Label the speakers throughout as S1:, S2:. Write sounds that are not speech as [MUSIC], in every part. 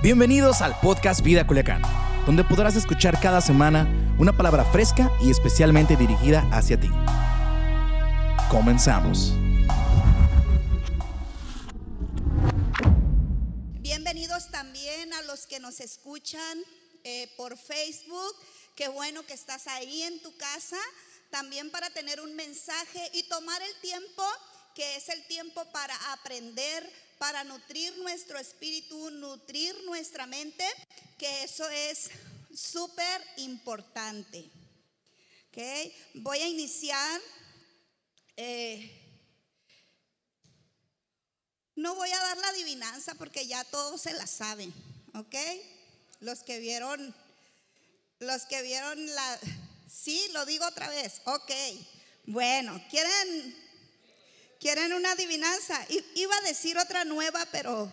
S1: Bienvenidos al podcast Vida Culiacán, donde podrás escuchar cada semana una palabra fresca y especialmente dirigida hacia ti. Comenzamos.
S2: Bienvenidos también a los que nos escuchan eh, por Facebook. Qué bueno que estás ahí en tu casa. También para tener un mensaje y tomar el tiempo, que es el tiempo para aprender, para nutrir nuestro espíritu, nutrir nuestra mente, que eso es súper importante. ¿Okay? Voy a iniciar. eh, no voy a dar la adivinanza porque ya todos se la saben, ¿ok? Los que vieron, los que vieron la, sí, lo digo otra vez, ok. Bueno, ¿quieren, quieren una adivinanza? Iba a decir otra nueva, pero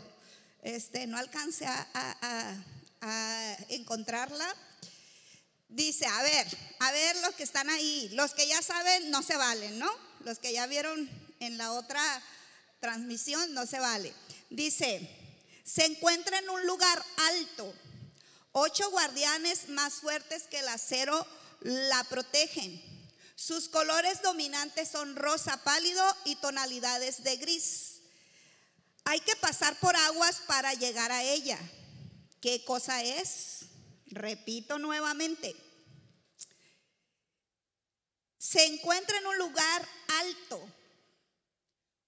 S2: este, no alcancé a- a encontrarla. Dice, a ver, a ver los que están ahí, los que ya saben no se valen, ¿no? Los que ya vieron en la otra transmisión no se vale. Dice, se encuentra en un lugar alto, ocho guardianes más fuertes que el acero la protegen. Sus colores dominantes son rosa pálido y tonalidades de gris. Hay que pasar por aguas para llegar a ella. ¿Qué cosa es? Repito nuevamente. Se encuentra en un lugar alto.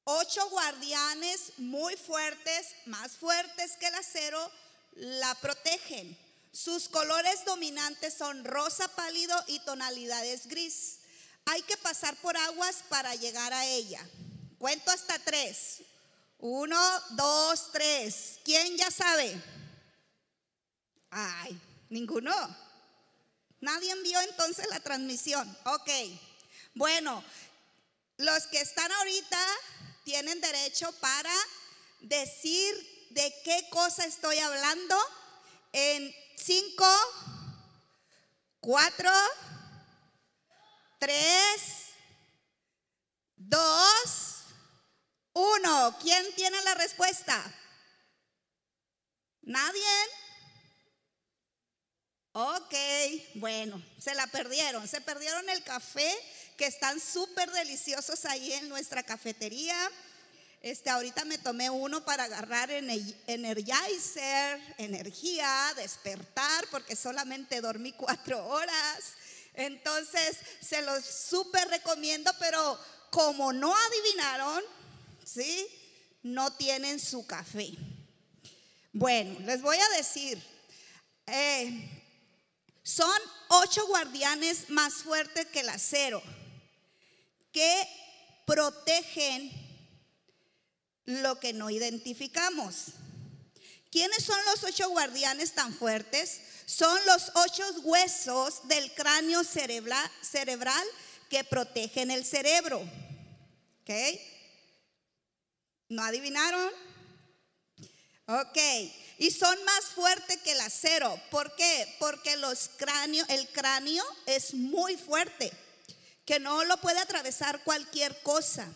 S2: Ocho guardianes muy fuertes, más fuertes que el acero, la protegen. Sus colores dominantes son rosa pálido y tonalidades gris. Hay que pasar por aguas para llegar a ella. Cuento hasta tres. Uno, dos, tres. ¿Quién ya sabe? Ay, ninguno. Nadie envió entonces la transmisión. Ok. Bueno, los que están ahorita tienen derecho para decir de qué cosa estoy hablando en cinco, cuatro, tres, dos, uno. ¿Quién tiene la respuesta? ¿Nadie? Ok, bueno, se la perdieron. Se perdieron el café, que están súper deliciosos ahí en nuestra cafetería. Este, ahorita me tomé uno para agarrar ener- energizer, energía, despertar, porque solamente dormí cuatro horas. Entonces, se los súper recomiendo, pero como no adivinaron, ¿sí? No tienen su café. Bueno, les voy a decir, eh, son ocho guardianes más fuertes que el acero que protegen lo que no identificamos. ¿Quiénes son los ocho guardianes tan fuertes? Son los ocho huesos del cráneo cerebra- cerebral que protegen el cerebro. ¿Ok? ¿No adivinaron? Ok, y son más fuertes que el acero. ¿Por qué? Porque los cráneo, el cráneo es muy fuerte, que no lo puede atravesar cualquier cosa.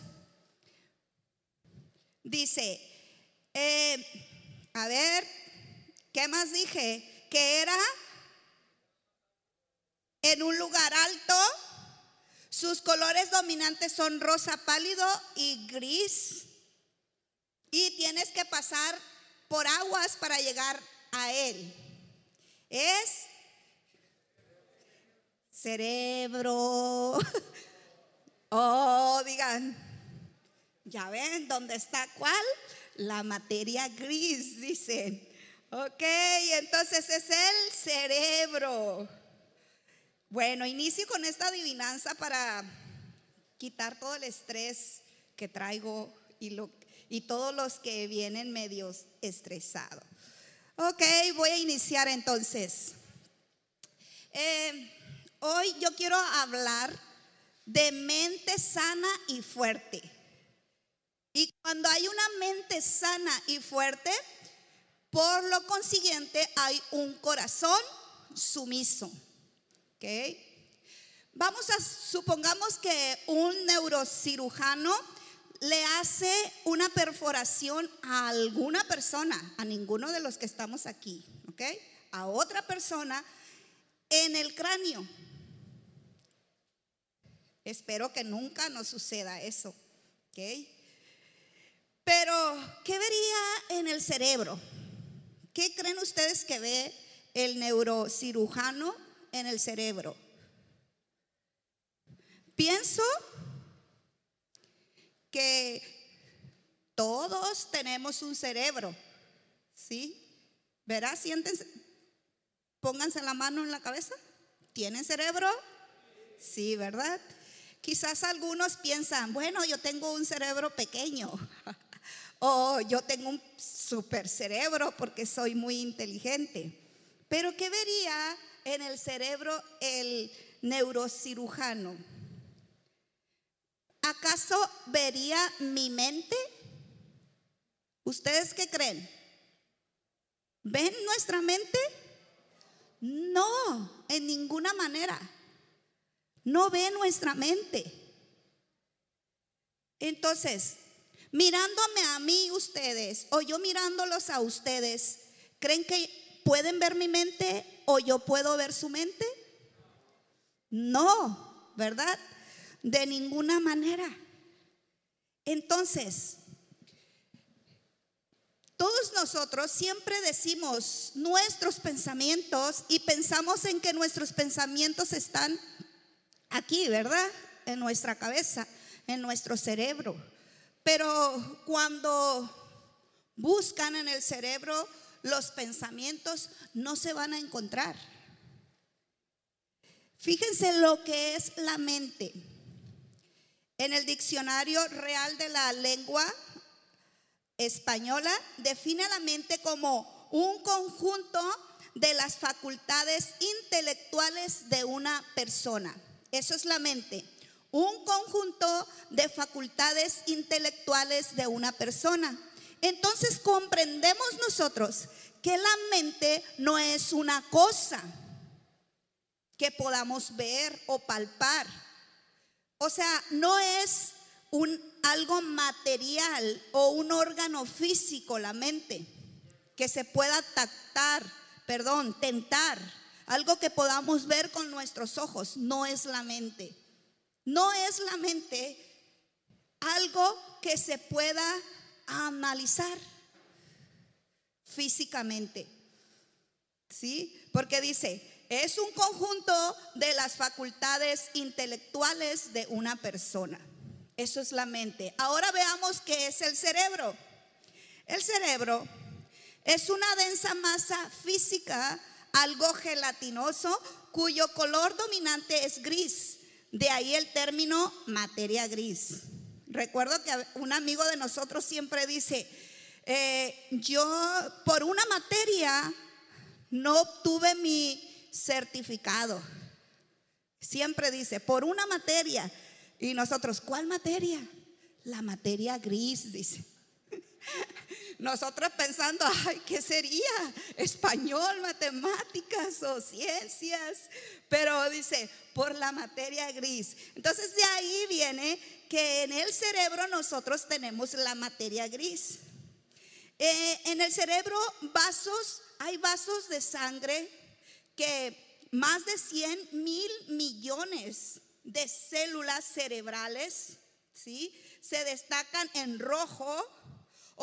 S2: Dice, eh, a ver, ¿qué más dije? Que era en un lugar alto, sus colores dominantes son rosa pálido y gris. Y tienes que pasar por aguas para llegar a él. Es cerebro. [LAUGHS] Oh, digan, ya ven, ¿dónde está cuál? La materia gris, dicen. Ok, entonces es el cerebro. Bueno, inicio con esta adivinanza para quitar todo el estrés que traigo y, lo, y todos los que vienen medios estresados. Ok, voy a iniciar entonces. Eh, hoy yo quiero hablar de mente sana y fuerte. Y cuando hay una mente sana y fuerte, por lo consiguiente hay un corazón sumiso. ¿Ok? Vamos a, supongamos que un neurocirujano le hace una perforación a alguna persona, a ninguno de los que estamos aquí, ¿ok? A otra persona en el cráneo. Espero que nunca nos suceda eso, ¿ok? Pero, ¿qué vería en el cerebro? ¿Qué creen ustedes que ve el neurocirujano en el cerebro? Pienso que todos tenemos un cerebro, ¿sí? ¿Verá? Siéntense, pónganse la mano en la cabeza. ¿Tienen cerebro? Sí, ¿verdad? Quizás algunos piensan, bueno, yo tengo un cerebro pequeño. [LAUGHS] o yo tengo un super cerebro porque soy muy inteligente. Pero ¿qué vería en el cerebro el neurocirujano? ¿Acaso vería mi mente? ¿Ustedes qué creen? ¿Ven nuestra mente? No, en ninguna manera. No ve nuestra mente. Entonces, mirándome a mí ustedes o yo mirándolos a ustedes, ¿creen que pueden ver mi mente o yo puedo ver su mente? No, ¿verdad? De ninguna manera. Entonces, todos nosotros siempre decimos nuestros pensamientos y pensamos en que nuestros pensamientos están aquí, ¿verdad? En nuestra cabeza, en nuestro cerebro. Pero cuando buscan en el cerebro los pensamientos, no se van a encontrar. Fíjense lo que es la mente. En el diccionario real de la lengua española define la mente como un conjunto de las facultades intelectuales de una persona. Eso es la mente. Un conjunto de facultades intelectuales de una persona. Entonces comprendemos nosotros que la mente no es una cosa que podamos ver o palpar o sea, no es un, algo material o un órgano físico la mente que se pueda tactar, perdón, tentar, algo que podamos ver con nuestros ojos, no es la mente. No es la mente algo que se pueda analizar físicamente. ¿Sí? Porque dice, es un conjunto de las facultades intelectuales de una persona. Eso es la mente. Ahora veamos qué es el cerebro. El cerebro es una densa masa física, algo gelatinoso, cuyo color dominante es gris. De ahí el término materia gris. Recuerdo que un amigo de nosotros siempre dice, eh, yo por una materia no obtuve mi certificado. Siempre dice, por una materia. Y nosotros, ¿cuál materia? La materia gris, dice. Nosotros pensando, ay, ¿qué sería? Español, matemáticas o ciencias. Pero dice, por la materia gris. Entonces de ahí viene que en el cerebro nosotros tenemos la materia gris. Eh, en el cerebro vasos, hay vasos de sangre que más de 100 mil millones de células cerebrales, ¿sí? Se destacan en rojo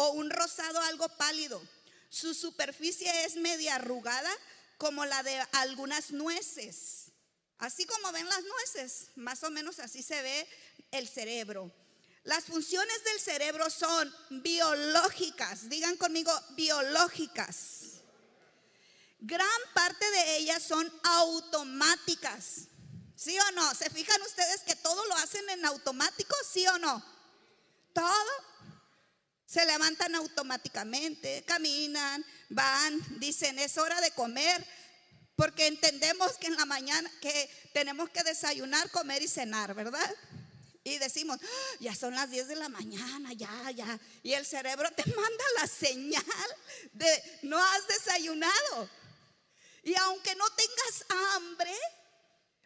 S2: o un rosado algo pálido. Su superficie es media arrugada como la de algunas nueces. Así como ven las nueces, más o menos así se ve el cerebro. Las funciones del cerebro son biológicas, digan conmigo, biológicas. Gran parte de ellas son automáticas. ¿Sí o no? ¿Se fijan ustedes que todo lo hacen en automático? ¿Sí o no? Todo. Se levantan automáticamente, caminan, van, dicen, es hora de comer, porque entendemos que en la mañana que tenemos que desayunar, comer y cenar, ¿verdad? Y decimos, ah, ya son las 10 de la mañana, ya, ya. Y el cerebro te [LAUGHS] manda la señal de no has desayunado. Y aunque no tengas hambre,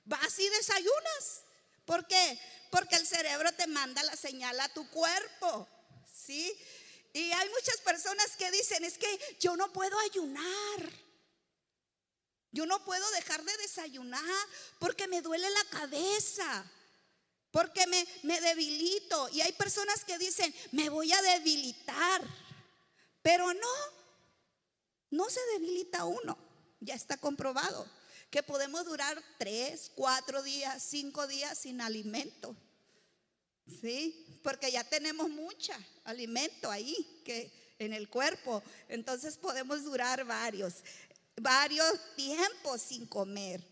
S2: vas y desayunas. ¿Por qué? Porque el cerebro te manda la señal a tu cuerpo, ¿sí? Y hay muchas personas que dicen, es que yo no puedo ayunar. Yo no puedo dejar de desayunar porque me duele la cabeza, porque me, me debilito. Y hay personas que dicen, me voy a debilitar. Pero no, no se debilita uno. Ya está comprobado que podemos durar tres, cuatro días, cinco días sin alimento. ¿Sí? Porque ya tenemos mucha alimento ahí que en el cuerpo. Entonces podemos durar varios, varios tiempos sin comer.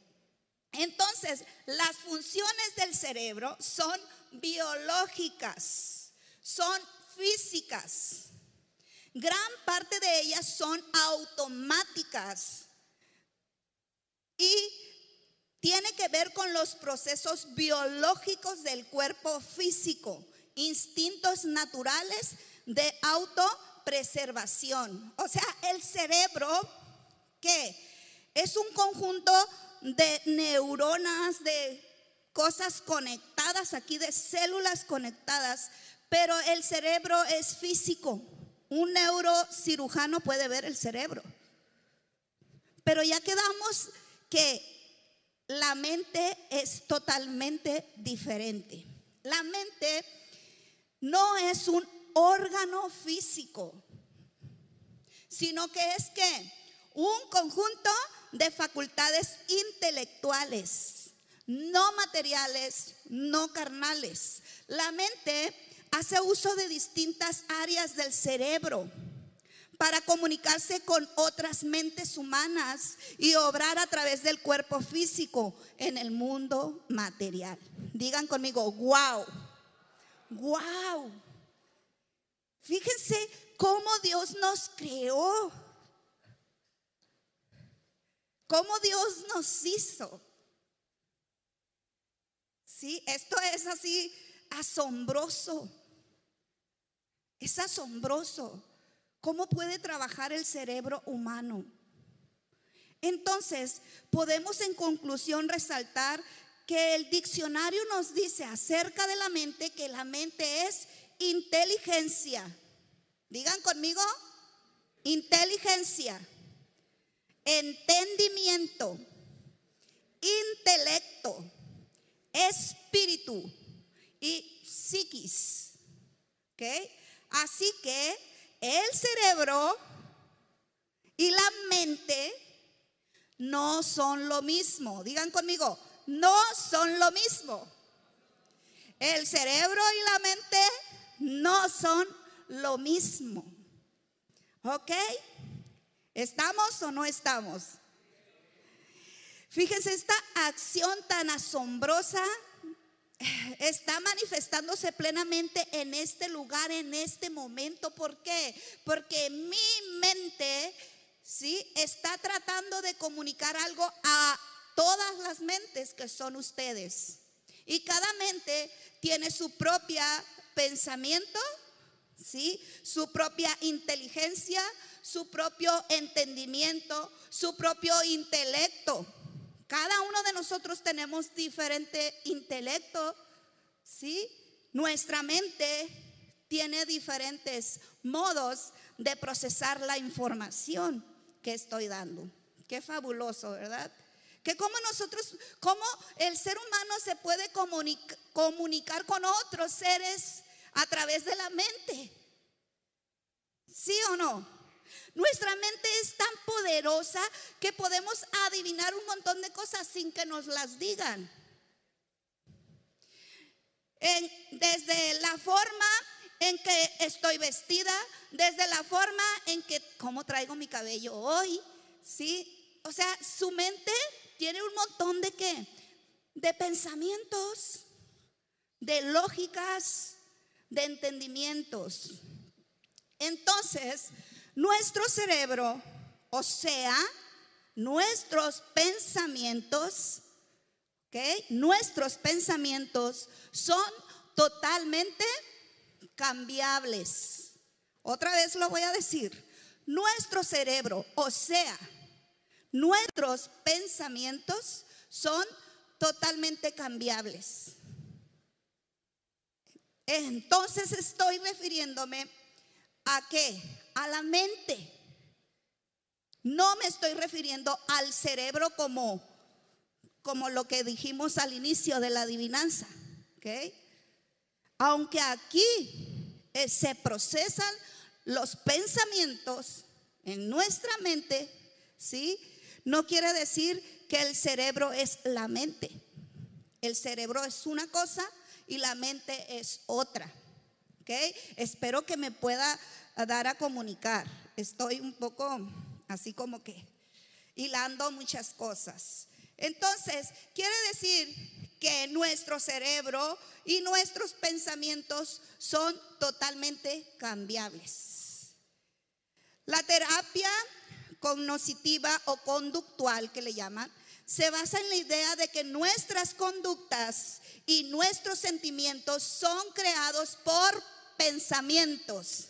S2: Entonces, las funciones del cerebro son biológicas, son físicas. Gran parte de ellas son automáticas y tiene que ver con los procesos biológicos del cuerpo físico, instintos naturales de autopreservación. O sea, el cerebro, que es un conjunto de neuronas, de cosas conectadas aquí, de células conectadas, pero el cerebro es físico. Un neurocirujano puede ver el cerebro. Pero ya quedamos que la mente es totalmente diferente. La mente no es un órgano físico, sino que es que un conjunto de facultades intelectuales, no materiales, no carnales. La mente hace uso de distintas áreas del cerebro para comunicarse con otras mentes humanas y obrar a través del cuerpo físico en el mundo material. Digan conmigo, wow, wow. Fíjense cómo Dios nos creó, cómo Dios nos hizo. Sí, esto es así asombroso. Es asombroso. ¿Cómo puede trabajar el cerebro humano? Entonces, podemos en conclusión resaltar que el diccionario nos dice acerca de la mente que la mente es inteligencia. Digan conmigo, inteligencia, entendimiento, intelecto, espíritu y psiquis. ¿Ok? Así que el cerebro y la mente no son lo mismo. Digan conmigo, no son lo mismo. El cerebro y la mente no son lo mismo. ¿Ok? ¿Estamos o no estamos? Fíjense, esta acción tan asombrosa está manifestándose plenamente en este lugar, en este momento. ¿Por qué? Porque mi mente, ¿sí? Está tratando de comunicar algo a todas las mentes que son ustedes. Y cada mente tiene su propia pensamiento, ¿sí? Su propia inteligencia, su propio entendimiento, su propio intelecto. Cada uno de nosotros tenemos diferente intelecto, ¿sí? Nuestra mente tiene diferentes modos de procesar la información que estoy dando. Qué fabuloso, ¿verdad? Que como nosotros, cómo el ser humano se puede comunicar con otros seres a través de la mente. ¿Sí o no? Nuestra mente es tan poderosa que podemos adivinar un montón de cosas sin que nos las digan. desde la forma en que estoy vestida, desde la forma en que, cómo traigo mi cabello hoy, ¿sí? O sea, su mente tiene un montón de qué? De pensamientos, de lógicas, de entendimientos. Entonces, nuestro cerebro, o sea, nuestros pensamientos, ¿ok? Nuestros pensamientos son totalmente cambiables. Otra vez lo voy a decir. Nuestro cerebro, o sea, nuestros pensamientos son totalmente cambiables. entonces estoy refiriéndome a qué? A la mente. No me estoy refiriendo al cerebro como, como lo que dijimos al inicio de la adivinanza. Aunque aquí eh, se procesan los pensamientos en nuestra mente, ¿sí? No quiere decir que el cerebro es la mente. El cerebro es una cosa y la mente es otra. ¿Ok? Espero que me pueda dar a comunicar. Estoy un poco así como que hilando muchas cosas. Entonces, quiere decir que nuestro cerebro y nuestros pensamientos son totalmente cambiables. La terapia cognitiva o conductual que le llaman, se basa en la idea de que nuestras conductas y nuestros sentimientos son creados por pensamientos.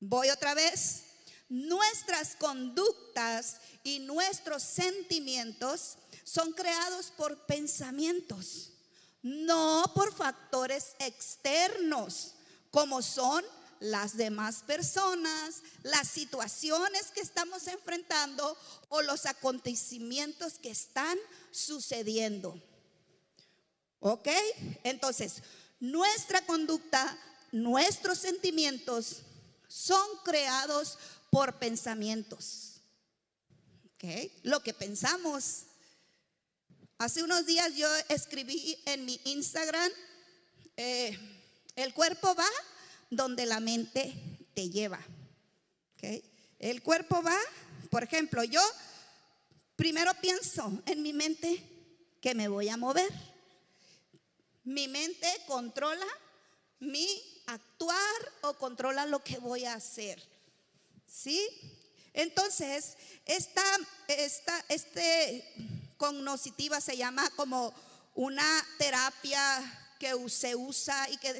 S2: Voy otra vez. Nuestras conductas y nuestros sentimientos son creados por pensamientos, no por factores externos, como son las demás personas, las situaciones que estamos enfrentando o los acontecimientos que están sucediendo. ¿Ok? Entonces, nuestra conducta, nuestros sentimientos son creados por pensamientos. ¿Ok? Lo que pensamos. Hace unos días yo escribí en mi Instagram, eh, el cuerpo va donde la mente te lleva. El cuerpo va, por ejemplo, yo primero pienso en mi mente que me voy a mover. Mi mente controla mi actuar o controla lo que voy a hacer. ¿Sí? Entonces, esta, esta este se llama como una terapia que se usa y que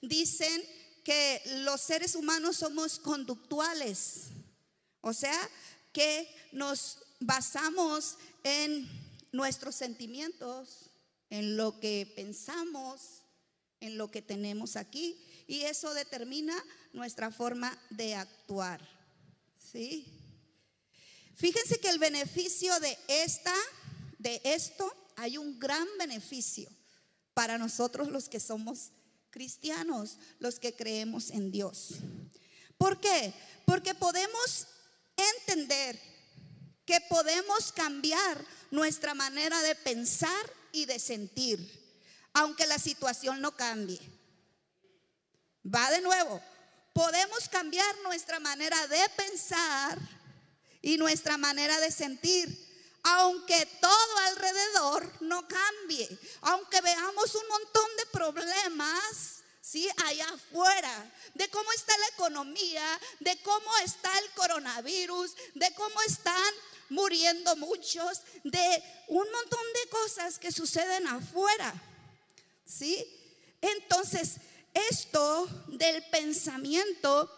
S2: dicen que los seres humanos somos conductuales, o sea, que nos basamos en nuestros sentimientos, en lo que pensamos, en lo que tenemos aquí, y eso determina nuestra forma de actuar. ¿Sí? Fíjense que el beneficio de esta, de esto, hay un gran beneficio para nosotros los que somos cristianos, los que creemos en Dios. ¿Por qué? Porque podemos entender que podemos cambiar nuestra manera de pensar y de sentir, aunque la situación no cambie. Va de nuevo, podemos cambiar nuestra manera de pensar y nuestra manera de sentir, aunque todo alrededor no cambie, aunque veamos un montón de problemas, ¿sí? Allá afuera, de cómo está la economía, de cómo está el coronavirus, de cómo están muriendo muchos, de un montón de cosas que suceden afuera, ¿sí? Entonces, esto del pensamiento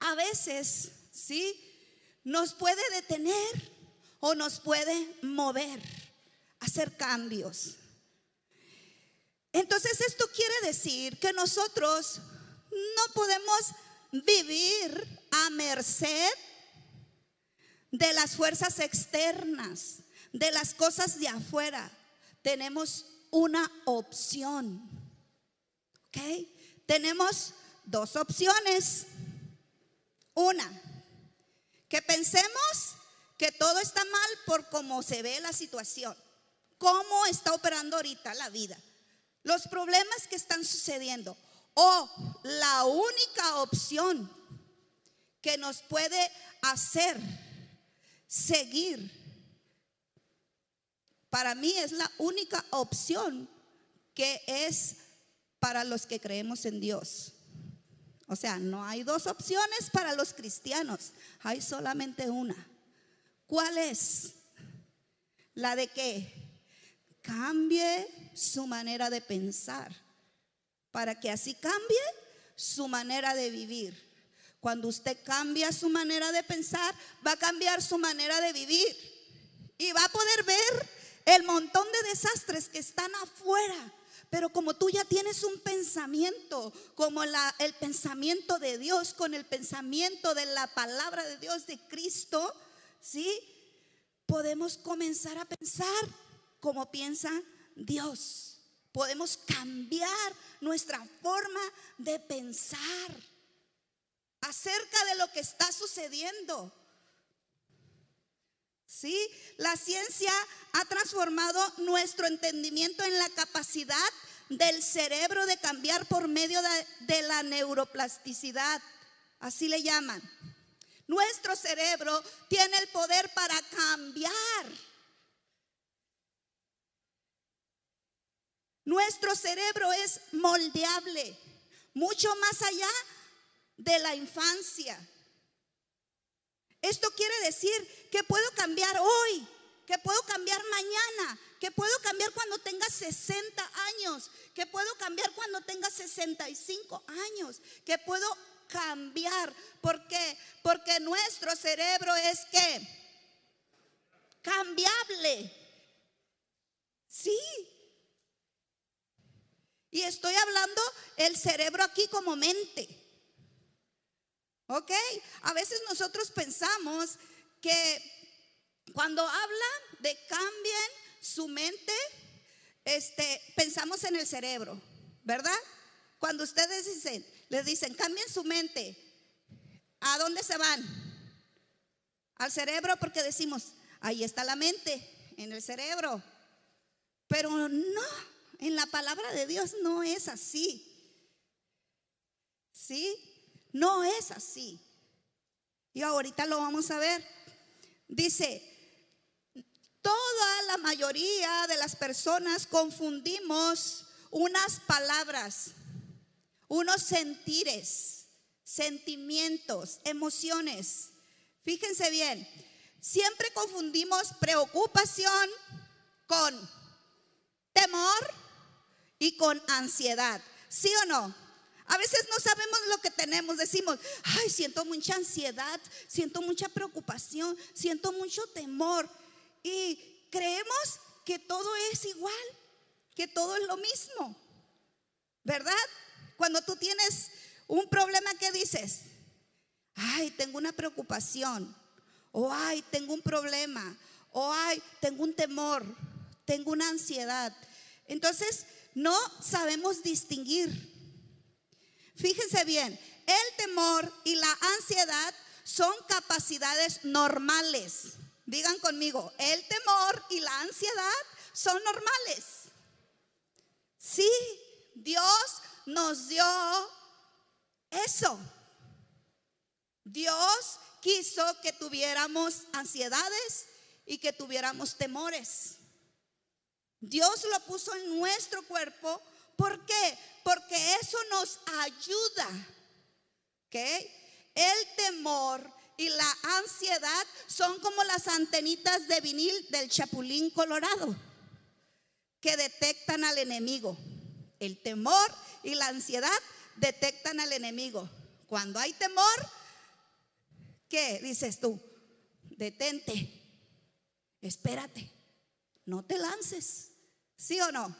S2: a veces, ¿sí? Nos puede detener o nos puede mover, hacer cambios. Entonces esto quiere decir que nosotros no podemos vivir a merced de las fuerzas externas, de las cosas de afuera. Tenemos una opción. ¿Ok? Tenemos dos opciones. Una, que pensemos que todo está mal por cómo se ve la situación, cómo está operando ahorita la vida, los problemas que están sucediendo. O la única opción que nos puede hacer seguir, para mí es la única opción que es para los que creemos en Dios. O sea, no hay dos opciones para los cristianos, hay solamente una. ¿Cuál es? La de que cambie su manera de pensar, para que así cambie su manera de vivir. Cuando usted cambia su manera de pensar, va a cambiar su manera de vivir y va a poder ver el montón de desastres que están afuera, Pero como tú ya tienes un pensamiento, como el pensamiento de Dios, con el pensamiento de la palabra de Dios de Cristo, ¿sí? Podemos comenzar a pensar como piensa Dios. Podemos cambiar nuestra forma de pensar acerca de lo que está sucediendo. ¿Sí? La ciencia ha transformado nuestro entendimiento en la capacidad del cerebro de cambiar por medio de, de, la neuroplasticidad. Así le llaman. Nuestro cerebro tiene el poder para cambiar. Nuestro cerebro es moldeable, mucho más allá de la infancia. Esto quiere decir que puedo cambiar hoy, que puedo cambiar mañana, que puedo cambiar cuando tenga 60 años, que puedo cambiar cuando tenga 65 años, que puedo cambiar. ¿Por qué? Porque nuestro cerebro es que cambiable. Sí. Y estoy hablando el cerebro aquí como mente. ¿Ok? A veces nosotros pensamos que cuando habla de cambien su mente, este, pensamos en el cerebro, ¿verdad? Cuando ustedes dicen, les dicen, cambien su mente, ¿a dónde se van? Al cerebro porque decimos, ahí está la mente, en el cerebro. Pero no, en la palabra de Dios no es así. ¿Sí? No es así. Y ahorita lo vamos a ver. Dice, toda la mayoría de las personas confundimos unas palabras, unos sentires, sentimientos, emociones. Fíjense bien, siempre confundimos preocupación con temor y con ansiedad. ¿Sí o no? A veces no sabemos lo que tenemos, decimos, ay, siento mucha ansiedad, siento mucha preocupación, siento mucho temor. Y creemos que todo es igual, que todo es lo mismo, ¿verdad? Cuando tú tienes un problema, ¿qué dices? Ay, tengo una preocupación, o ay, tengo un problema, o ay, tengo un temor, tengo una ansiedad. Entonces, no sabemos distinguir Fíjense bien, el temor y la ansiedad son capacidades normales. Digan conmigo, el temor y la ansiedad son normales. Sí, Dios nos dio eso. Dios quiso que tuviéramos ansiedades y que tuviéramos temores. Dios lo puso en nuestro cuerpo ¿Por qué? Porque eso nos ayuda. ¿Ok? El temor y la ansiedad son como las antenitas de vinil del chapulín colorado que detectan al enemigo. El temor y la ansiedad detectan al enemigo. Cuando hay temor, ¿qué dices tú? Detente, espérate, no te lances. ¿Sí o no?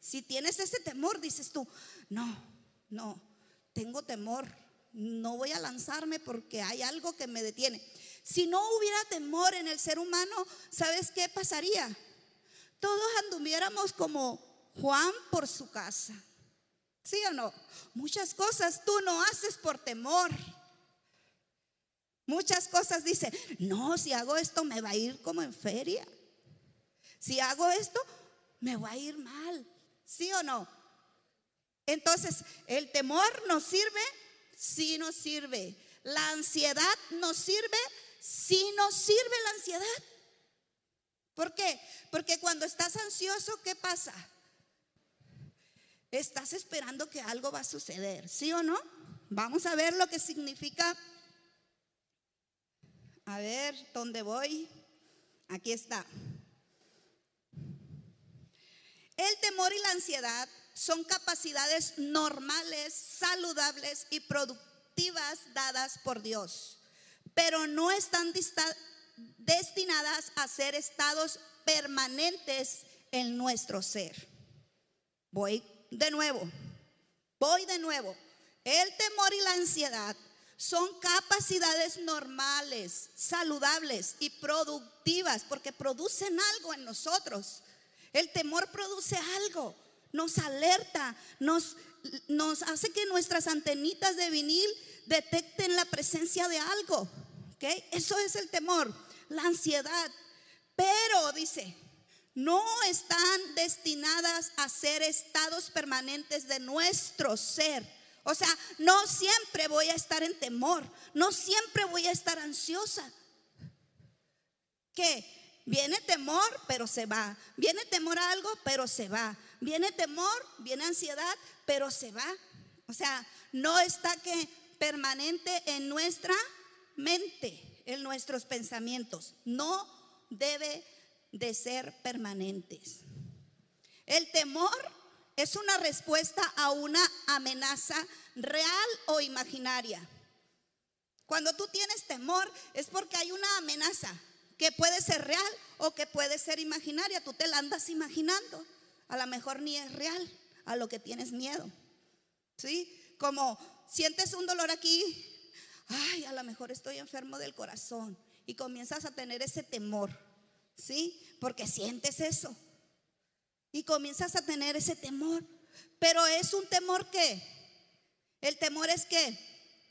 S2: Si tienes ese temor, dices tú, no, no, tengo temor, no voy a lanzarme porque hay algo que me detiene. Si no hubiera temor en el ser humano, ¿sabes qué pasaría? Todos anduviéramos como Juan por su casa. ¿Sí o no? Muchas cosas tú no haces por temor. Muchas cosas dicen, no, si hago esto me va a ir como en feria. Si hago esto, me va a ir mal. ¿Sí o no? Entonces, ¿el temor nos sirve? Sí nos sirve. ¿La ansiedad nos sirve? Sí nos sirve la ansiedad. ¿Por qué? Porque cuando estás ansioso, ¿qué pasa? Estás esperando que algo va a suceder, ¿sí o no? Vamos a ver lo que significa. A ver, ¿dónde voy? Aquí está. El temor y la ansiedad son capacidades normales, saludables y productivas dadas por Dios, pero no están destinadas a ser estados permanentes en nuestro ser. Voy de nuevo, voy de nuevo. El temor y la ansiedad son capacidades normales, saludables y productivas porque producen algo en nosotros. El temor produce algo, nos alerta, nos, hace que nuestras antenitas de vinil detecten la presencia de algo. Eso es el temor, la ansiedad. Pero, dice, no están destinadas a ser estados permanentes de nuestro ser. O sea, no siempre voy a estar en temor, no siempre voy a estar ansiosa. ¿Qué? Viene temor, pero se va. Viene temor a algo, pero se va. Viene temor, viene ansiedad, pero se va. O sea, no está que permanente en nuestra mente, en nuestros pensamientos. No debe de ser permanentes. El temor es una respuesta a una amenaza real o imaginaria. Cuando tú tienes temor es porque hay una amenaza que puede ser real o que puede ser imaginaria. Tú te la andas imaginando. A lo mejor ni es real a lo que tienes miedo. ¿Sí? Como sientes un dolor aquí, ay, a lo mejor estoy enfermo del corazón y comienzas a tener ese temor, ¿sí? Porque sientes eso. Y comienzas a tener ese temor. Pero es un temor que, el temor es que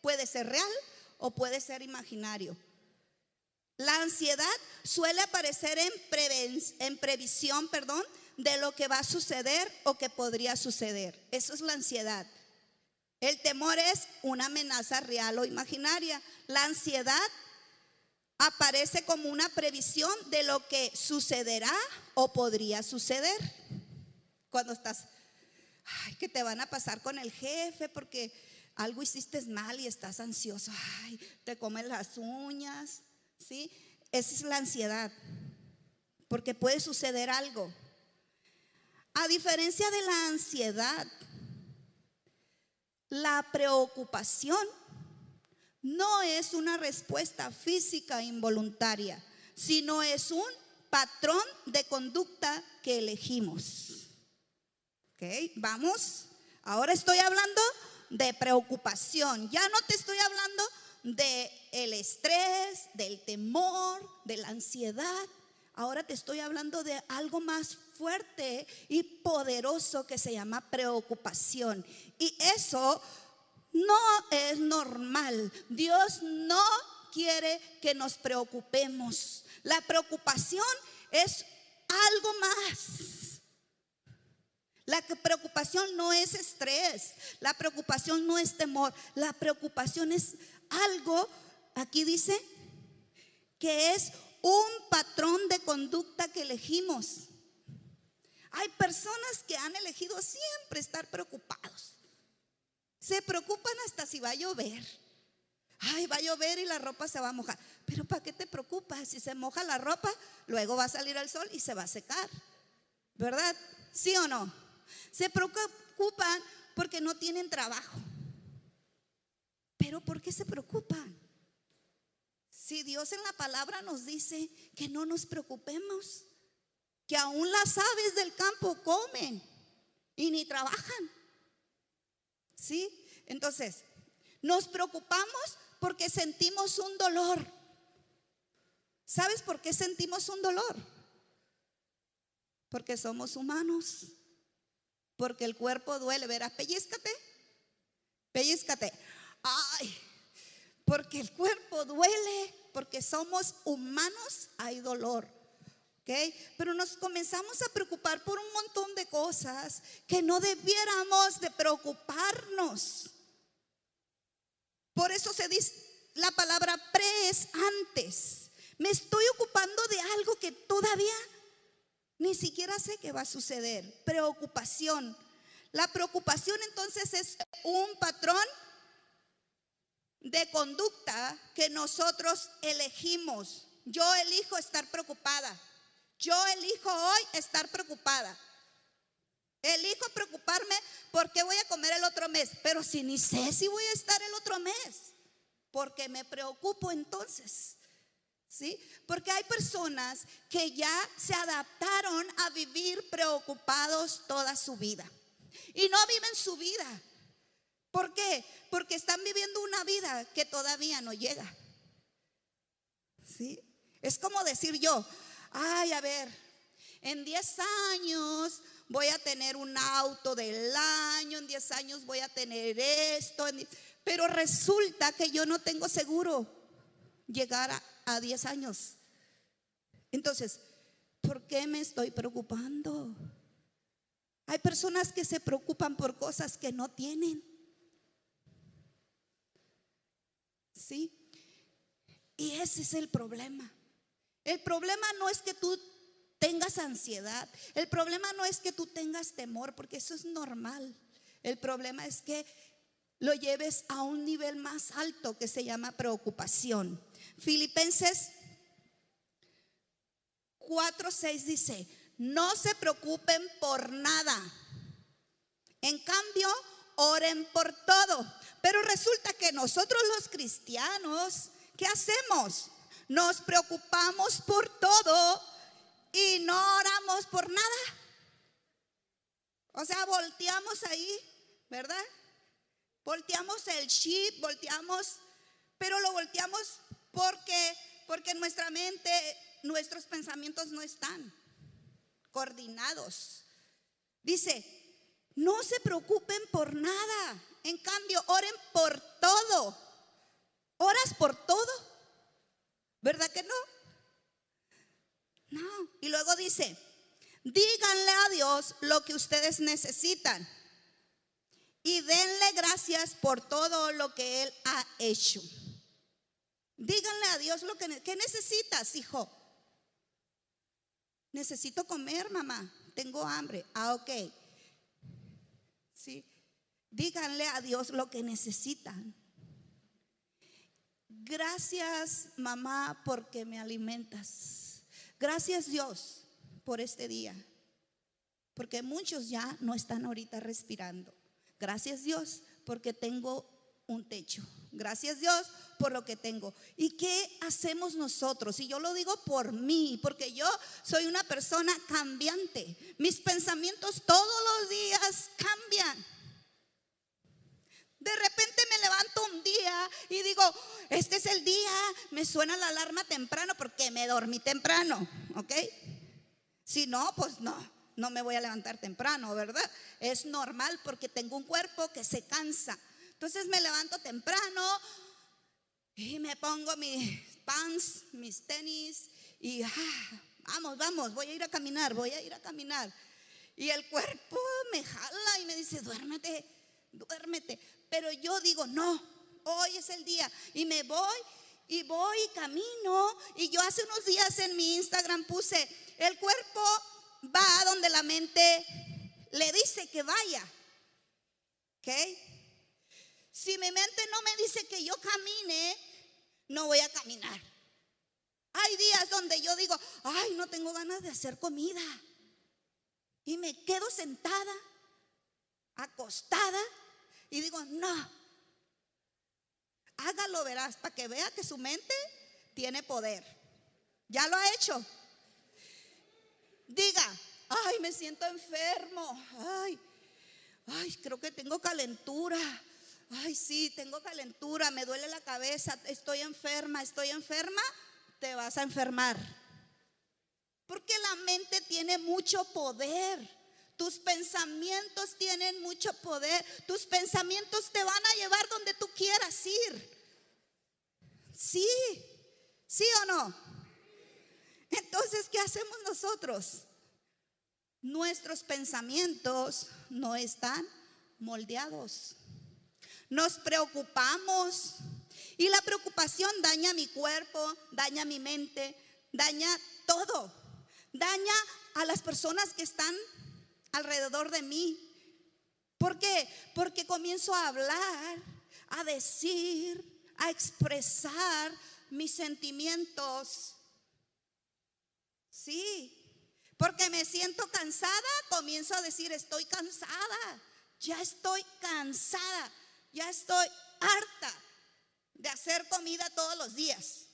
S2: puede ser real o puede ser imaginario. La ansiedad suele aparecer en, en previsión, perdón, de lo que va a suceder o que podría suceder. Eso es la ansiedad. El temor es una amenaza real o imaginaria. La ansiedad aparece como una previsión de lo que sucederá o podría suceder. Cuando estás, ay, que te van a pasar con el jefe porque algo hiciste mal y estás ansioso, ay, te comen las uñas, ¿sí? Esa es la ansiedad, porque puede suceder algo. A diferencia de la ansiedad, la preocupación no es una respuesta física involuntaria, sino es un patrón de conducta que elegimos. ¿Ok? Vamos. Ahora estoy hablando de preocupación. Ya no te estoy hablando de el estrés, del temor, de la ansiedad. Ahora te estoy hablando de algo más fuerte y poderoso que se llama preocupación. Y eso no es normal. Dios no quiere que nos preocupemos. La preocupación es algo más. La preocupación no es estrés, la preocupación no es temor, la preocupación es algo, aquí dice, que es un patrón de conducta que elegimos. Hay personas que han elegido siempre estar preocupados. Se preocupan hasta si va a llover. Ay, va a llover y la ropa se va a mojar. Pero ¿para qué te preocupas? Si se moja la ropa, luego va a salir el sol y se va a secar. ¿Verdad? ¿Sí o no? Se preocupan porque no tienen trabajo. Pero ¿por qué se preocupan? Si Dios en la palabra nos dice que no nos preocupemos, que aún las aves del campo comen y ni trabajan. ¿Sí? Entonces, nos preocupamos porque sentimos un dolor. ¿Sabes por qué sentimos un dolor? Porque somos humanos. Porque el cuerpo duele. Verás, pellizcate. Pellizcate. Ay, porque el cuerpo duele. Porque somos humanos, hay dolor. Pero nos comenzamos a preocupar por un montón de cosas que no debiéramos de preocuparnos. Por eso se dice la palabra pre es antes. Me estoy ocupando de algo que todavía ni siquiera sé qué va a suceder. Preocupación. La preocupación entonces es un patrón de conducta que nosotros elegimos. Yo elijo estar preocupada. Yo elijo hoy estar preocupada. Elijo preocuparme porque voy a comer el otro mes, pero si ni sé si voy a estar el otro mes, porque me preocupo entonces. ¿Sí? Porque hay personas que ya se adaptaron a vivir preocupados toda su vida. y no viven su vida. ¿Por qué? Porque están viviendo una vida que todavía no llega. ¿Sí? Es como decir yo, ay, a ver, en 10 años voy a tener un auto del año, en 10 años voy a tener esto, pero resulta que yo no tengo seguro llegar a, a 10 años. Entonces, ¿por qué me estoy preocupando? Hay personas que se preocupan por cosas que no tienen. ¿Sí? Y ese es el problema. El problema no es que tú tengas ansiedad. El problema no es que tú tengas temor, porque eso es normal. El problema es que lo lleves a un nivel más alto que se llama preocupación. Filipenses 4:6 dice, no se preocupen por nada. En cambio, oren por todo. Pero resulta que nosotros los cristianos, ¿qué hacemos? Nos preocupamos por todo y no oramos por nada. O sea, volteamos ahí, ¿verdad? Volteamos el chip, volteamos, pero lo volteamos porque porque en nuestra mente nuestros pensamientos no están coordinados. Dice, no se preocupen por nada. En cambio, oren por todo. ¿Oras por todo? ¿Verdad que no? No. Y luego dice, díganle a Dios lo que ustedes necesitan y denle gracias por todo lo que Él ha hecho. Díganle a Dios lo que, necesitas, hijo. Necesito comer, mamá. Tengo hambre. Ah, ok. Sí. Díganle a Dios lo que necesitan. Gracias, mamá, porque me alimentas. Gracias, Dios, por este día. Porque muchos ya no están ahorita respirando. Gracias, Dios, porque tengo un techo. Gracias Dios por lo que tengo. ¿Y qué hacemos nosotros? Y yo lo digo por mí, porque yo soy una persona cambiante. Mis pensamientos todos los días cambian. De repente me levanto un día y digo, este es el día, me suena la alarma temprano porque me dormí temprano, ¿ok? Si no, pues no, no me voy a levantar temprano, ¿verdad? Es normal porque tengo un cuerpo que se cansa. Entonces me levanto temprano y me pongo mis pants, mis tenis y ah, vamos, vamos, voy a ir a caminar, voy a ir a caminar. Y el cuerpo me jala y me dice, duérmete, duérmete. Pero yo digo, no, hoy es el día. Y me voy y voy y camino. Y yo hace unos días en mi Instagram puse, el cuerpo va donde la mente le dice que vaya. ¿Ok? Si mi mente no me dice que yo camine, no voy a caminar. Hay días donde yo digo, ay, no tengo ganas de hacer comida. Y me quedo sentada, acostada, y digo, no. Hágalo, verás, para que vea que su mente tiene poder. Ya lo ha hecho. Diga, ay, me siento enfermo. Ay, ay, creo que tengo calentura ay, sí, tengo calentura, me duele la cabeza, estoy enferma, estoy enferma, te vas a enfermar. Porque la mente tiene mucho poder. Tus pensamientos tienen mucho poder. Tus pensamientos te van a llevar donde tú quieras ir. Sí, sí o no. Entonces, ¿qué hacemos nosotros? Nuestros pensamientos no están moldeados nos preocupamos y la preocupación daña mi cuerpo, daña mi mente, daña todo, daña a las personas que están alrededor de mí. ¿Por qué? Porque comienzo a hablar, a decir, a expresar mis sentimientos. Sí, porque me siento cansada, comienzo a decir, estoy cansada, ya estoy cansada ya estoy harta de hacer comida todos los días.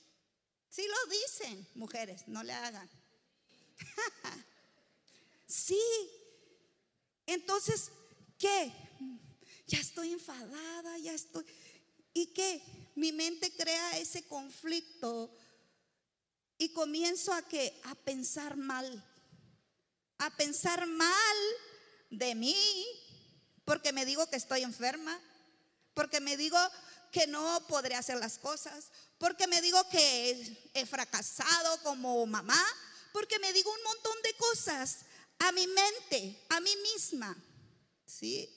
S2: Sí lo dicen, mujeres, no le hagan. [LAUGHS] sí. Entonces, ¿qué? Ya estoy enfadada, ya estoy... ¿Y qué? Mi mente crea ese conflicto y comienzo a que a pensar mal. A pensar mal de mí porque me digo que estoy enferma, porque me digo que no podré hacer las cosas, porque me digo que he fracasado como mamá, porque me digo un montón de cosas a mi mente, a mí misma. ¿Sí?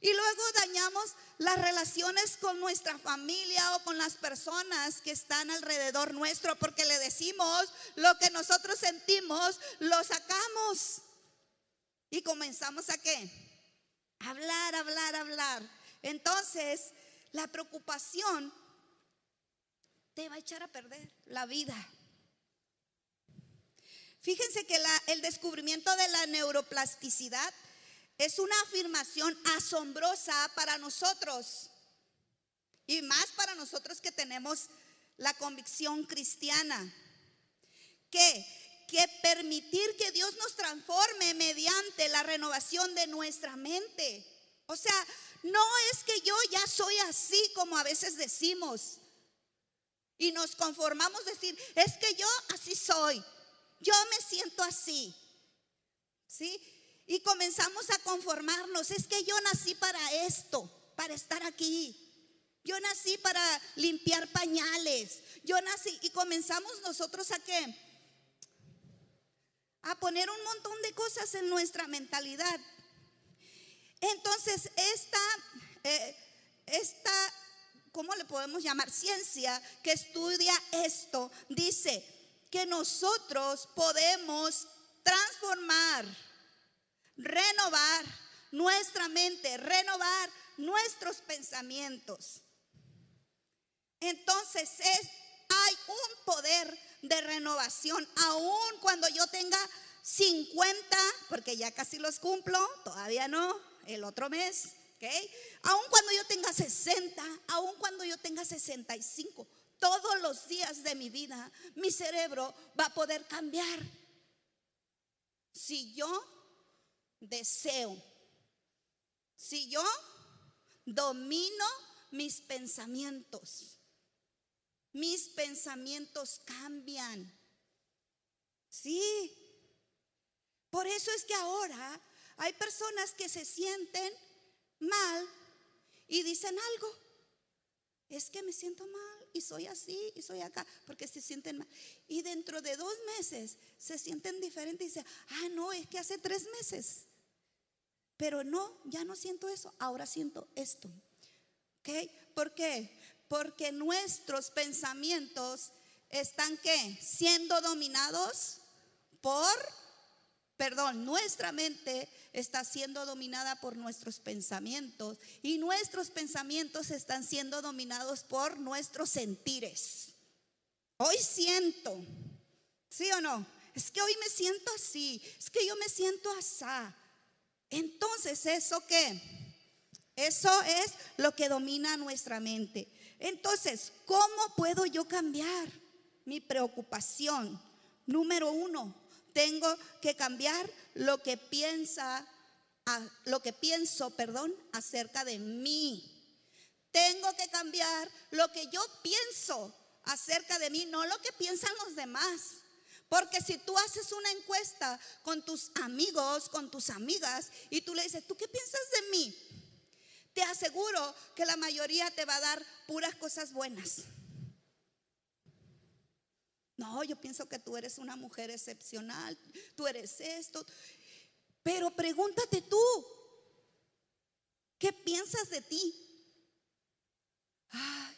S2: Y luego dañamos las relaciones con nuestra familia o con las personas que están alrededor nuestro porque le decimos lo que nosotros sentimos, lo sacamos. Y comenzamos a qué? Hablar, hablar, hablar. Entonces, la preocupación te va a echar a perder la vida. Fíjense que el descubrimiento de la neuroplasticidad es una afirmación asombrosa para nosotros y más para nosotros que tenemos la convicción cristiana. Que, que permitir que Dios nos transforme mediante la renovación de nuestra mente. O sea, no es que yo ya soy así como a veces decimos. Y nos conformamos decir, es que yo así soy. Yo me siento así. ¿Sí? Y comenzamos a conformarnos. Es que yo nací para esto, para estar aquí. Yo nací para limpiar pañales. Yo nací y comenzamos nosotros a qué? A poner un montón de cosas en nuestra mentalidad. Entonces, esta, eh, esta, ¿cómo le podemos llamar? Ciencia que estudia esto, dice que nosotros podemos transformar, renovar nuestra mente, renovar nuestros pensamientos. Entonces es, hay un poder de renovación, aun cuando yo tenga 50, porque ya casi los cumplo, todavía no, el otro mes, ¿ok? Aun cuando yo tenga 60, aun cuando yo tenga 65, todos los días de mi vida, mi cerebro va a poder cambiar. Si yo deseo, si yo domino mis pensamientos, mis pensamientos cambian. Sí. Por eso es que ahora hay personas que se sienten mal y dicen algo. Es que me siento mal y soy así y soy acá, porque se sienten mal. Y dentro de dos meses se sienten diferentes y dicen, ah, no, es que hace tres meses. Pero no, ya no siento eso, ahora siento esto. ¿Ok? ¿Por qué? Porque nuestros pensamientos están qué? Siendo dominados por perdón, nuestra mente está siendo dominada por nuestros pensamientos y nuestros pensamientos están siendo dominados por nuestros sentires. Hoy siento, ¿sí o no? Es que hoy me siento así, es que yo me siento así. Entonces, ¿eso qué? Eso es lo que domina nuestra mente. Entonces, ¿cómo puedo yo cambiar mi preocupación? Número uno, tengo que cambiar lo que piensa, lo que pienso, perdón, acerca de mí. Tengo que cambiar lo que yo pienso acerca de mí, no lo que piensan los demás. Porque si tú haces una encuesta con tus amigos, con tus amigas, y tú le dices, ¿tú qué piensas de mí? Te aseguro que la mayoría te va a dar puras cosas buenas. No, yo pienso que tú eres una mujer excepcional, tú eres esto. Pero pregúntate tú, ¿qué piensas de ti? Ay,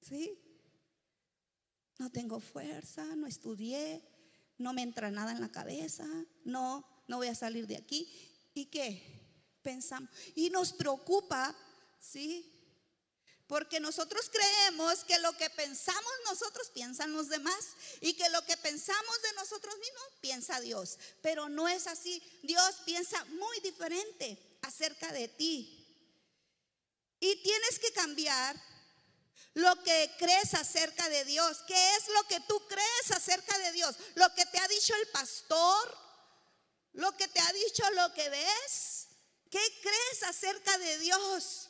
S2: ¿sí? No tengo fuerza, no estudié, no me entra nada en la cabeza, no, no voy a salir de aquí. ¿Y qué? Pensamos. Y nos preocupa, ¿sí? Porque nosotros creemos que lo que pensamos nosotros piensan los demás y que lo que pensamos de nosotros mismos piensa Dios. Pero no es así. Dios piensa muy diferente acerca de ti. Y tienes que cambiar lo que crees acerca de Dios. ¿Qué es lo que tú crees acerca de Dios? Lo que te ha dicho el pastor, lo que te ha dicho, lo que ves. ¿Qué crees acerca de Dios?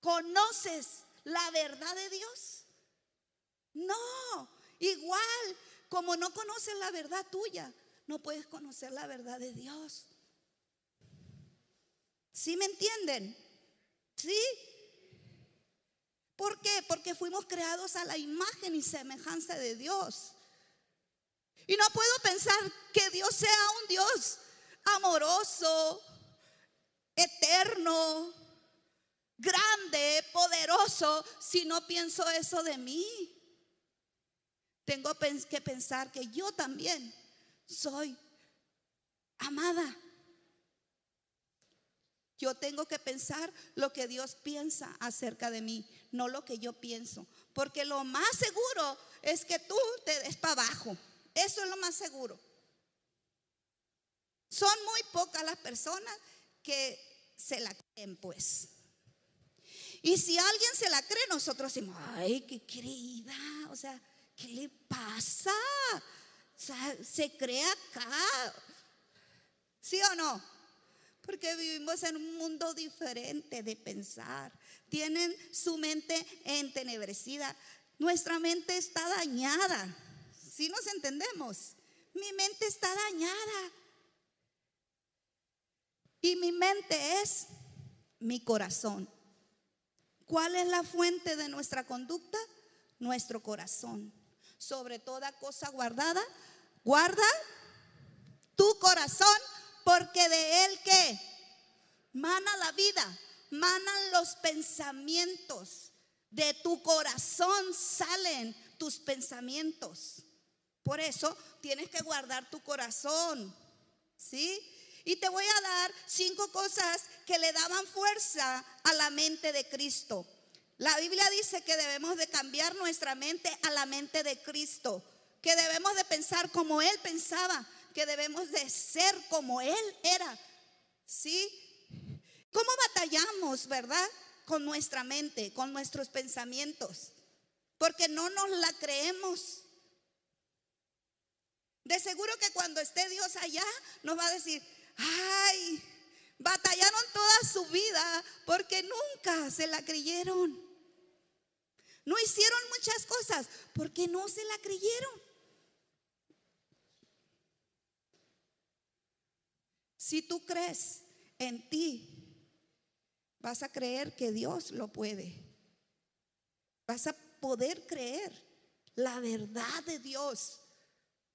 S2: ¿Conoces la verdad de Dios? No, igual como no conoces la verdad tuya, no puedes conocer la verdad de Dios. ¿Sí me entienden? ¿Sí? ¿Por qué? Porque fuimos creados a la imagen y semejanza de Dios. Y no puedo pensar que Dios sea un Dios amoroso, eterno, grande, poderoso, si no pienso eso de mí. Tengo que pensar que yo también soy amada. Yo tengo que pensar lo que Dios piensa acerca de mí, no lo que yo pienso. Porque lo más seguro es que tú te des para abajo. Eso es lo más seguro. Son muy pocas las personas que se la creen, pues. Y si alguien se la cree, nosotros decimos, ay, qué creída. O sea, ¿qué le pasa? O sea, se cree acá. ¿Sí o no? porque vivimos en un mundo diferente de pensar. Tienen su mente entenebrecida. Nuestra mente está dañada. Si nos entendemos, mi mente está dañada. Y mi mente es mi corazón. ¿Cuál es la fuente de nuestra conducta? Nuestro corazón. Sobre toda cosa guardada, guarda tu corazón porque de él que mana la vida, manan los pensamientos. De tu corazón salen tus pensamientos. Por eso tienes que guardar tu corazón. ¿Sí? Y te voy a dar cinco cosas que le daban fuerza a la mente de Cristo. La Biblia dice que debemos de cambiar nuestra mente a la mente de Cristo, que debemos de pensar como Él pensaba, que debemos de ser como Él era. ¿Sí? ¿Cómo batallamos, verdad? Con nuestra mente, con nuestros pensamientos. Porque no nos la creemos. De seguro que cuando esté Dios allá, nos va a decir, ay, batallaron toda su vida porque nunca se la creyeron. No hicieron muchas cosas porque no se la creyeron. Si tú crees en ti, vas a creer que Dios lo puede. Vas a poder creer la verdad de Dios.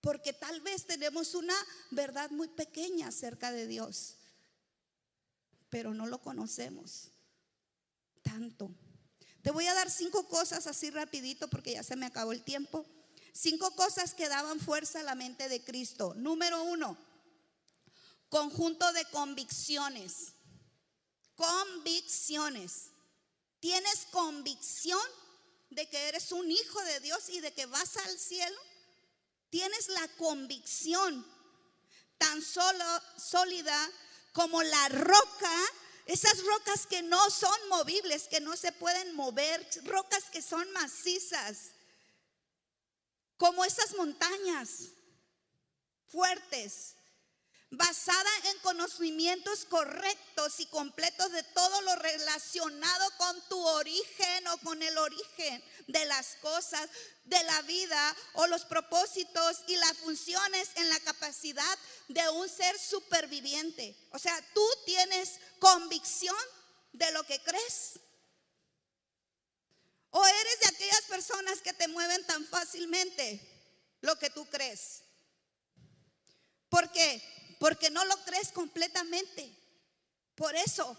S2: Porque tal vez tenemos una verdad muy pequeña acerca de Dios, pero no lo conocemos tanto. Te voy a dar cinco cosas así rapidito porque ya se me acabó el tiempo. Cinco cosas que daban fuerza a la mente de Cristo. Número uno, Conjunto de convicciones. Convicciones. ¿Tienes convicción de que eres un hijo de Dios y de que vas al cielo? ¿Tienes la convicción tan solo sólida como la roca esas rocas que no son movibles, que no se pueden mover, rocas que son macizas, como esas montañas fuertes, basada en conocimientos correctos y completos de todo lo relacionado con tu origen o con el origen de las cosas, de la vida o los propósitos y las funciones en la capacidad de un ser superviviente. O sea, tú tienes convicción de lo que crees. O eres de aquellas personas que te mueven tan fácilmente lo que tú crees. ¿Por qué? Porque no lo crees completamente. Por eso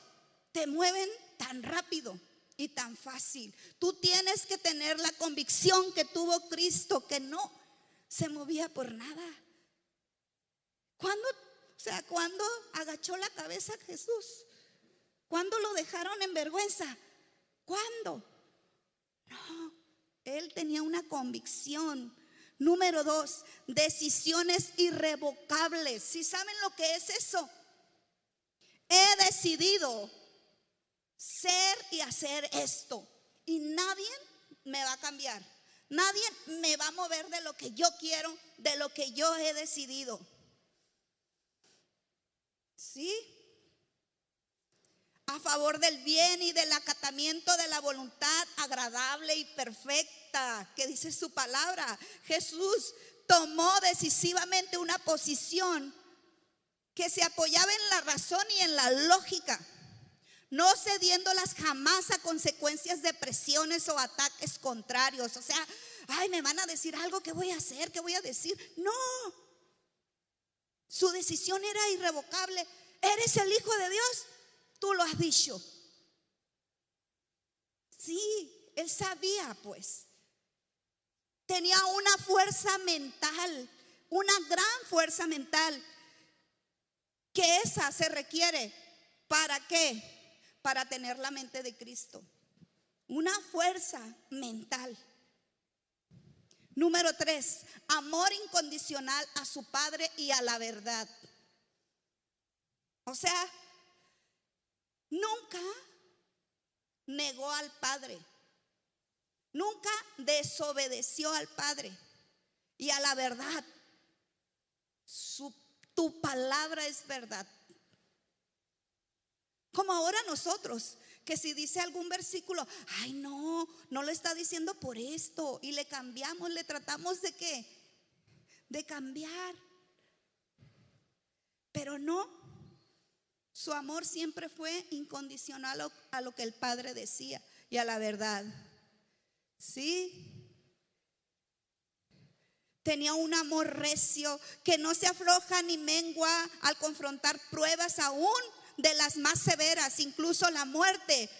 S2: te mueven tan rápido y tan fácil. Tú tienes que tener la convicción que tuvo Cristo, que no se movía por nada. ¿Cuándo, o sea, agachó la cabeza Jesús? ¿Cuándo lo dejaron en vergüenza? ¿Cuándo? No, él tenía una convicción Número dos, decisiones irrevocables. Si saben lo que es eso? He decidido ser y hacer esto. Y nadie me va a cambiar. Nadie me va a mover de lo que yo quiero, de lo que yo he decidido. ¿Sí? A favor del bien y del acatamiento de la voluntad agradable y perfecta que dice su palabra. Jesús tomó decisivamente una posición que se apoyaba en la razón y en la lógica, no cediéndolas jamás a consecuencias de presiones o ataques contrarios. O sea, ay, me van a decir algo, ¿qué voy a hacer? ¿Qué voy a decir? No. Su decisión era irrevocable. ¿Eres el Hijo de Dios? Tú lo has dicho. Sí, él sabía pues. Tenía una fuerza mental, una gran fuerza mental, que esa se requiere. ¿Para qué? Para tener la mente de Cristo. Una fuerza mental. Número tres, amor incondicional a su padre y a la verdad. O sea, nunca negó al padre. Nunca desobedeció al Padre y a la verdad. tu palabra es verdad. Como ahora nosotros, que si dice algún versículo, ay no, no lo está diciendo por esto, y le cambiamos, le tratamos de qué? De cambiar. Pero no, su amor siempre fue incondicional a lo que el Padre decía y a la verdad. ¿Sí? Tenía un amor recio que no se afloja ni mengua al confrontar pruebas aún de las más severas, incluso la muerte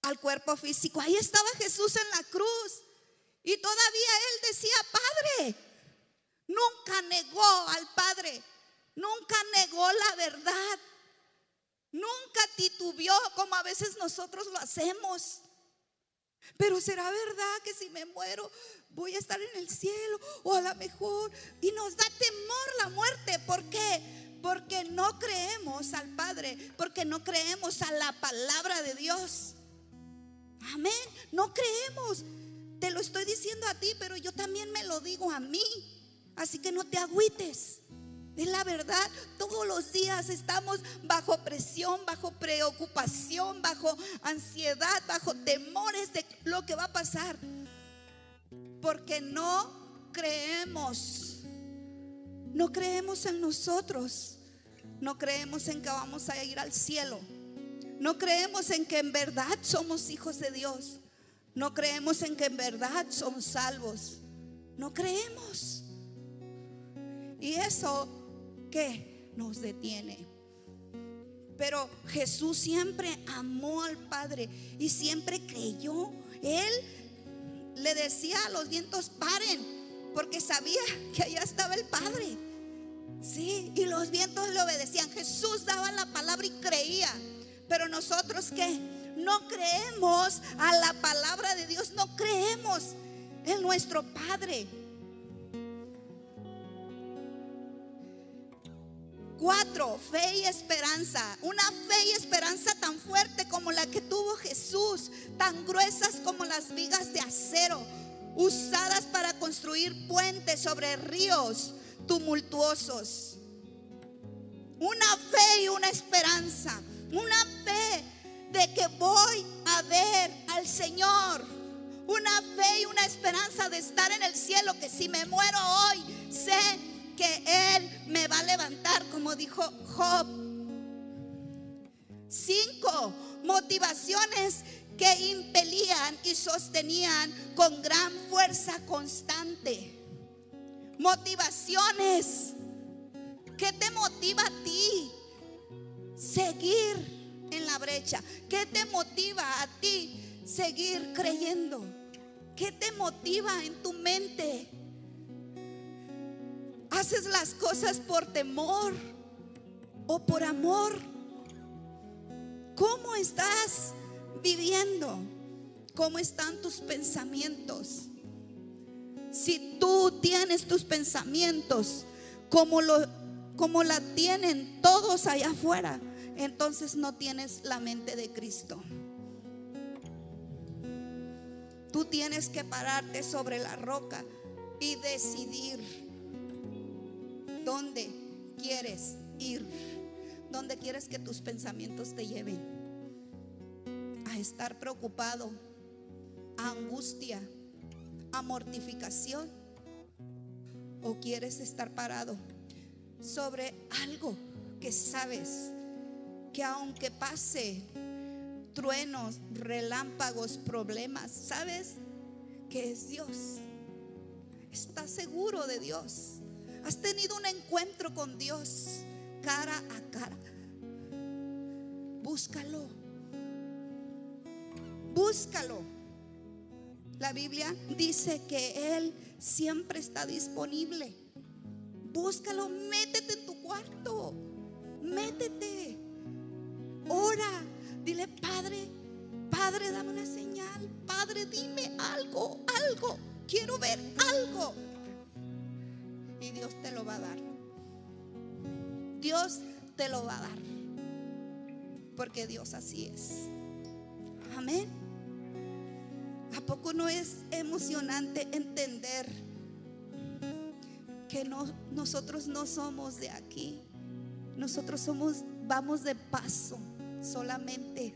S2: al cuerpo físico. Ahí estaba Jesús en la cruz y todavía él decía, Padre, nunca negó al Padre, nunca negó la verdad, nunca titubeó como a veces nosotros lo hacemos. Pero será verdad que si me muero voy a estar en el cielo o a lo mejor. Y nos da temor la muerte. ¿Por qué? Porque no creemos al Padre, porque no creemos a la palabra de Dios. Amén. No creemos. Te lo estoy diciendo a ti, pero yo también me lo digo a mí. Así que no te agüites. Es la verdad, todos los días estamos bajo presión, bajo preocupación, bajo ansiedad, bajo temores de lo que va a pasar. Porque no creemos, no creemos en nosotros, no creemos en que vamos a ir al cielo, no creemos en que en verdad somos hijos de Dios, no creemos en que en verdad somos salvos, no creemos. Y eso que nos detiene. Pero Jesús siempre amó al Padre y siempre creyó. Él le decía a los vientos, paren, porque sabía que allá estaba el Padre. Sí, y los vientos le obedecían. Jesús daba la palabra y creía. Pero nosotros que no creemos a la palabra de Dios, no creemos en nuestro Padre. Cuatro, fe y esperanza. Una fe y esperanza tan fuerte como la que tuvo Jesús, tan gruesas como las vigas de acero, usadas para construir puentes sobre ríos tumultuosos. Una fe y una esperanza. Una fe de que voy a ver al Señor. Una fe y una esperanza de estar en el cielo, que si me muero hoy, sé que Él me va a levantar, como dijo Job. Cinco motivaciones que impelían y sostenían con gran fuerza constante. Motivaciones. ¿Qué te motiva a ti? Seguir en la brecha. ¿Qué te motiva a ti? Seguir creyendo. ¿Qué te motiva en tu mente? ¿Haces las cosas por temor o por amor? ¿Cómo estás viviendo? ¿Cómo están tus pensamientos? Si tú tienes tus pensamientos como, lo, como la tienen todos allá afuera, entonces no tienes la mente de Cristo. Tú tienes que pararte sobre la roca y decidir dónde quieres ir? ¿Dónde quieres que tus pensamientos te lleven? A estar preocupado, a angustia, a mortificación. ¿O quieres estar parado sobre algo que sabes que aunque pase truenos, relámpagos, problemas, sabes que es Dios? ¿Estás seguro de Dios? ¿Has tenido un encuentro con Dios cara a cara? Búscalo. Búscalo. La Biblia dice que Él siempre está disponible. Búscalo, métete en tu cuarto. Métete. Ora. Dile, Padre, Padre, dame una señal. Padre, dime algo, algo. Quiero ver algo. Y Dios te lo va a dar. Dios te lo va a dar. Porque Dios así es. Amén. ¿A poco no es emocionante entender que no, nosotros no somos de aquí? Nosotros somos, vamos de paso solamente.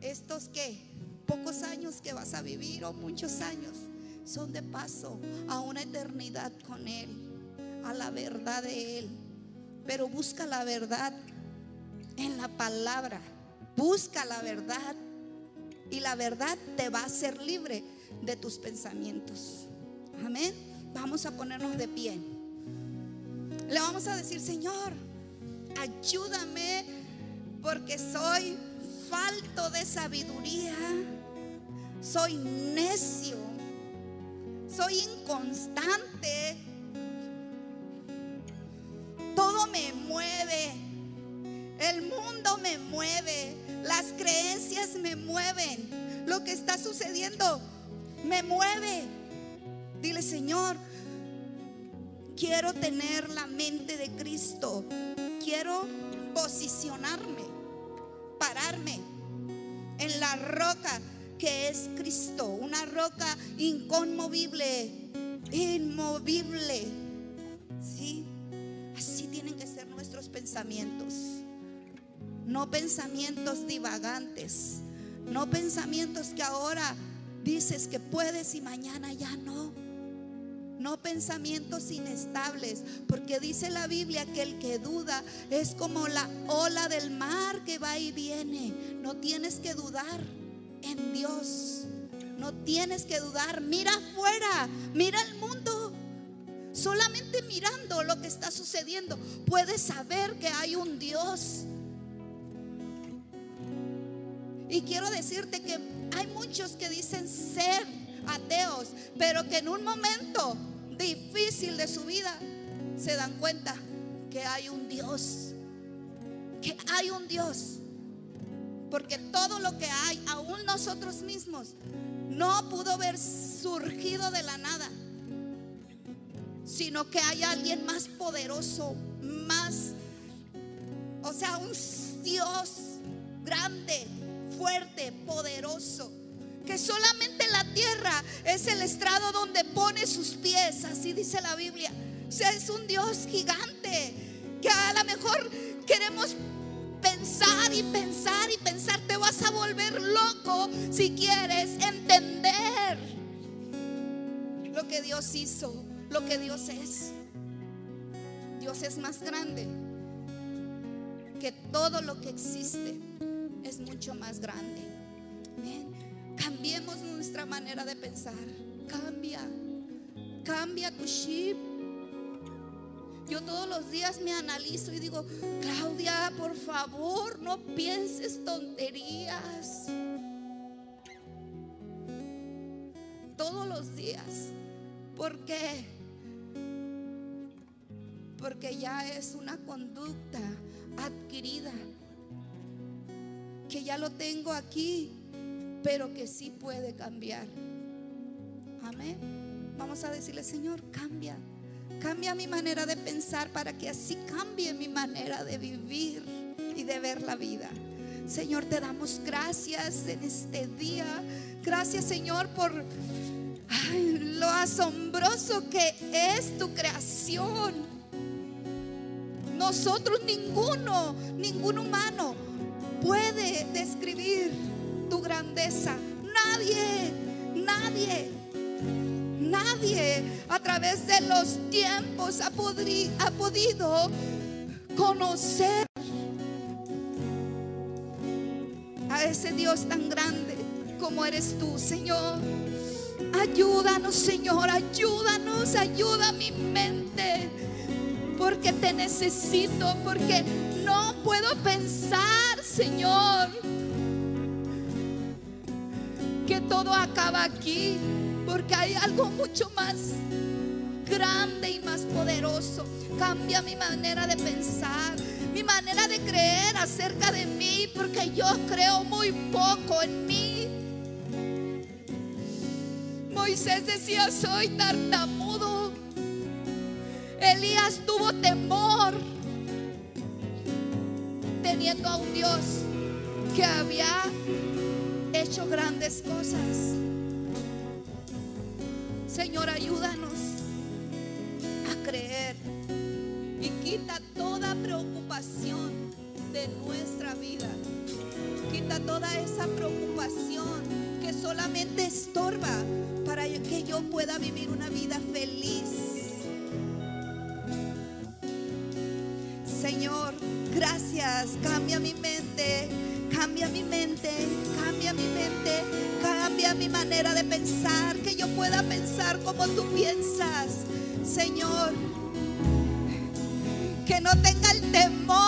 S2: Estos que pocos años que vas a vivir o muchos años son de paso a una eternidad con Él, a la verdad de Él. Pero busca la verdad en la palabra. Busca la verdad y la verdad te va a hacer libre de tus pensamientos. Amén. Vamos a ponernos de pie. Le vamos a decir, Señor, ayúdame porque soy falto de sabiduría. Soy necio. Soy inconstante. Me mueve. El mundo me mueve. Las creencias me mueven. Lo que está sucediendo me mueve. Dile, Señor, quiero tener la mente de Cristo. Quiero posicionarme, pararme en la roca que es Cristo. Una roca inconmovible, inmovible. ¿Sí? Así tienen que ser nuestros pensamientos no pensamientos divagantes, no pensamientos que ahora dices que puedes y mañana ya no. No pensamientos inestables, porque dice la Biblia que el que duda es como la ola del mar que va y viene. No tienes que dudar en Dios. No tienes que dudar. Mira afuera, mira el. Solamente mirando lo que está sucediendo, puedes saber que hay un Dios y quiero decirte que hay muchos que dicen ser ateos, pero que en un momento difícil de su vida se dan cuenta que hay un Dios, que hay un Dios. Porque todo lo que hay, aún nosotros mismos, no pudo haber surgido de la nada, sino que hay alguien más poderoso, más, o sea, un Dios grande, fuerte, poderoso, que solamente la tierra es el estrado donde pone sus pies, así dice la Biblia. O sea, es un Dios gigante que a lo mejor queremos pensar y pensar y pensar, te vas a volver loco si quieres entender lo que Dios hizo, lo que Dios es. Dios es más grande que todo lo que existe es mucho más grande. Cambiemos nuestra manera de pensar. Cambia. Cambia tu chip. Yo todos los días me analizo y digo, Claudia, por favor, no pienses tonterías. Todos los días. ¿Por qué? Porque ya es una conducta adquirida que ya lo tengo aquí, pero que sí puede cambiar. Amén. Vamos a decirle, Señor, cambia. Cambia mi manera de pensar para que así cambie mi manera de vivir y de ver la vida. Señor, te damos gracias en este día. Gracias, Señor, por lo asombroso que es tu creación. No nosotros ninguno, ningún humano puede describir tu grandeza. Nadie, nadie, nadie a través de los tiempos ha, ha podido conocer a ese Dios tan grande como eres tú, Señor. Ayúdanos, Señor, ayúdanos, ayuda mi mente. Porque te necesito, porque no puedo pensar, Señor, que todo acaba aquí, porque hay algo mucho más grande y más poderoso. Cambia mi manera de pensar, mi manera de creer acerca de mí, porque yo creo muy poco en mí. Moisés decía, soy tartamudo. Elías tuvo temor teniendo a un Dios que había hecho grandes cosas. Señor, ayúdanos a creer y quita toda preocupación de nuestra vida. Quita toda esa preocupación que solamente estorba para que yo pueda vivir una vida feliz. Señor, gracias. Cambia mi mente, cambia mi mente, cambia mi mente, cambia mi manera de pensar, que yo pueda pensar como tú piensas. Señor, que no tenga el temor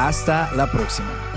S1: Hasta la próxima.